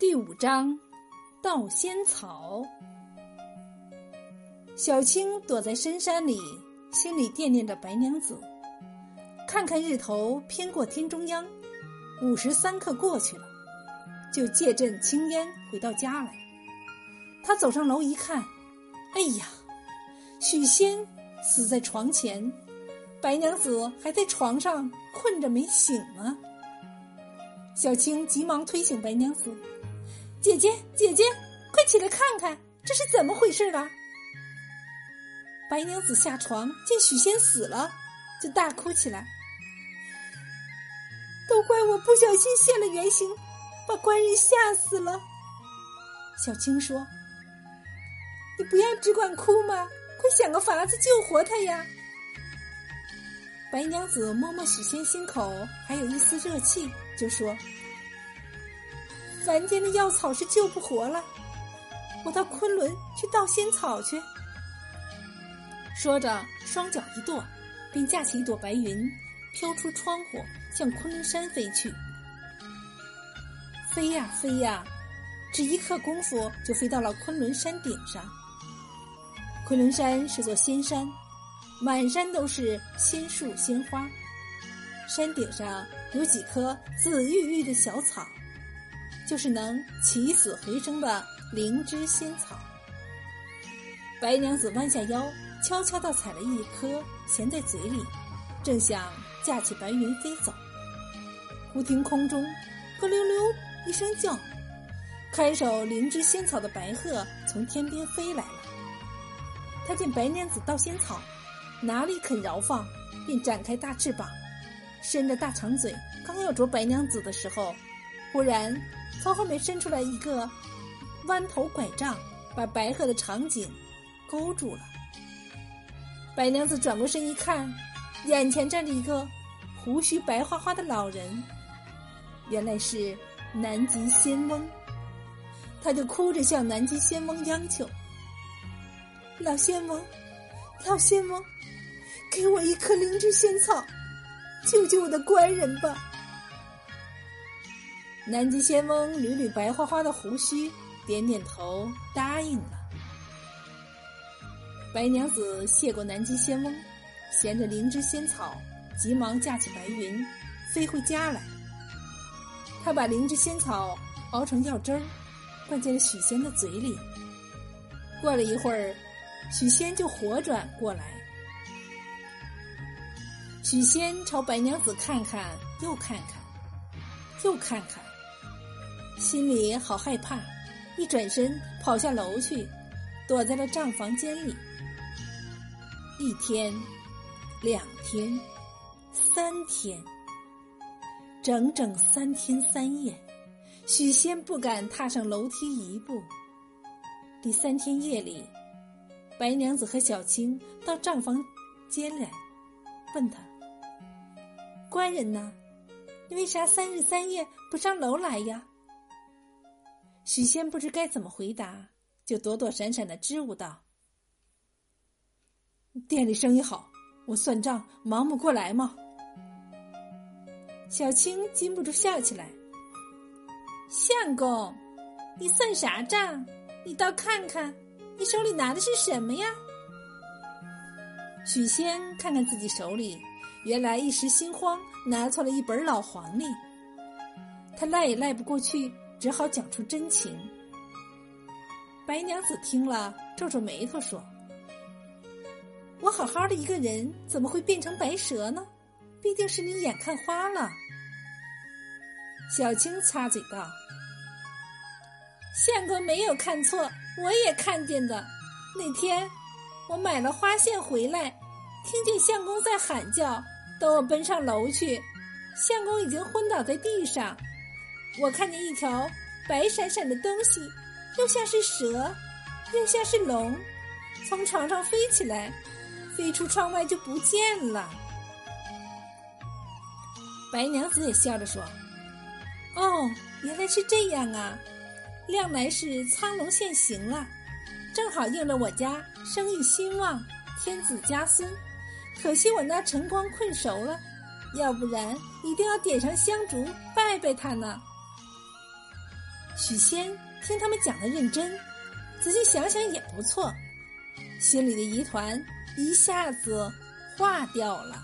第五章，盗仙草。小青躲在深山里，心里惦念着白娘子。看看日头偏过天中央，午时三刻过去了，就借阵青烟回到家来。他走上楼一看，哎呀，许仙死在床前，白娘子还在床上困着没醒呢。小青急忙推醒白娘子。姐姐，姐姐，快起来看看，这是怎么回事啊？白娘子下床见许仙死了，就大哭起来。都怪我不小心现了原形，把官人吓死了。小青说：“你不要只管哭嘛，快想个法子救活他呀！”白娘子摸摸许仙心口，还有一丝热气，就说。凡间的药草是救不活了，我到昆仑去盗仙草去。说着，双脚一跺，便架起一朵白云，飘出窗户，向昆仑山飞去。飞呀飞呀，只一刻功夫就飞到了昆仑山顶上。昆仑山是座仙山，满山都是仙树仙花，山顶上有几棵紫郁郁的小草。就是能起死回生的灵芝仙草。白娘子弯下腰，悄悄地采了一颗，衔在嘴里，正想架起白云飞走。忽听空中“咯溜溜”一声叫，看守灵芝仙草的白鹤从天边飞来了。他见白娘子盗仙草，哪里肯饶放，便展开大翅膀，伸着大长嘴，刚要啄白娘子的时候。忽然，从后面伸出来一个弯头拐杖，把白鹤的长颈勾住了。白娘子转过身一看，眼前站着一个胡须白花花的老人，原来是南极仙翁。他就哭着向南极仙翁央求：“老仙翁，老仙翁，给我一颗灵芝仙草，救救我的官人吧！”南极仙翁捋捋白花花的胡须，点点头，答应了。白娘子谢过南极仙翁，衔着灵芝仙草，急忙架起白云，飞回家来。他把灵芝仙草熬成药汁儿，灌进了许仙的嘴里。过了一会儿，许仙就活转过来。许仙朝白娘子看看，又看看，又看看。心里好害怕，一转身跑下楼去，躲在了账房间里。一天，两天，三天，整整三天三夜，许仙不敢踏上楼梯一步。第三天夜里，白娘子和小青到账房间来，问他：“官人呢？你为啥三日三夜不上楼来呀？”许仙不知该怎么回答，就躲躲闪闪的支吾道：“店里生意好，我算账忙不过来嘛。”小青禁不住笑起来：“相公，你算啥账？你倒看看，你手里拿的是什么呀？”许仙看看自己手里，原来一时心慌，拿错了一本老黄历。他赖也赖不过去。只好讲出真情。白娘子听了，皱皱眉头说：“我好好的一个人，怎么会变成白蛇呢？必定是你眼看花了。”小青插嘴道：“相公没有看错，我也看见的。那天我买了花线回来，听见相公在喊叫，等我奔上楼去，相公已经昏倒在地上。”我看见一条白闪闪的东西，又像是蛇，又像是龙，从床上飞起来，飞出窗外就不见了。白娘子也笑着说：“哦，原来是这样啊！亮来是苍龙现形了，正好应了我家生意兴旺，天子家孙。可惜我那晨光困熟了，要不然一定要点上香烛拜拜他呢。”许仙听他们讲的认真，仔细想想也不错，心里的疑团一下子化掉了。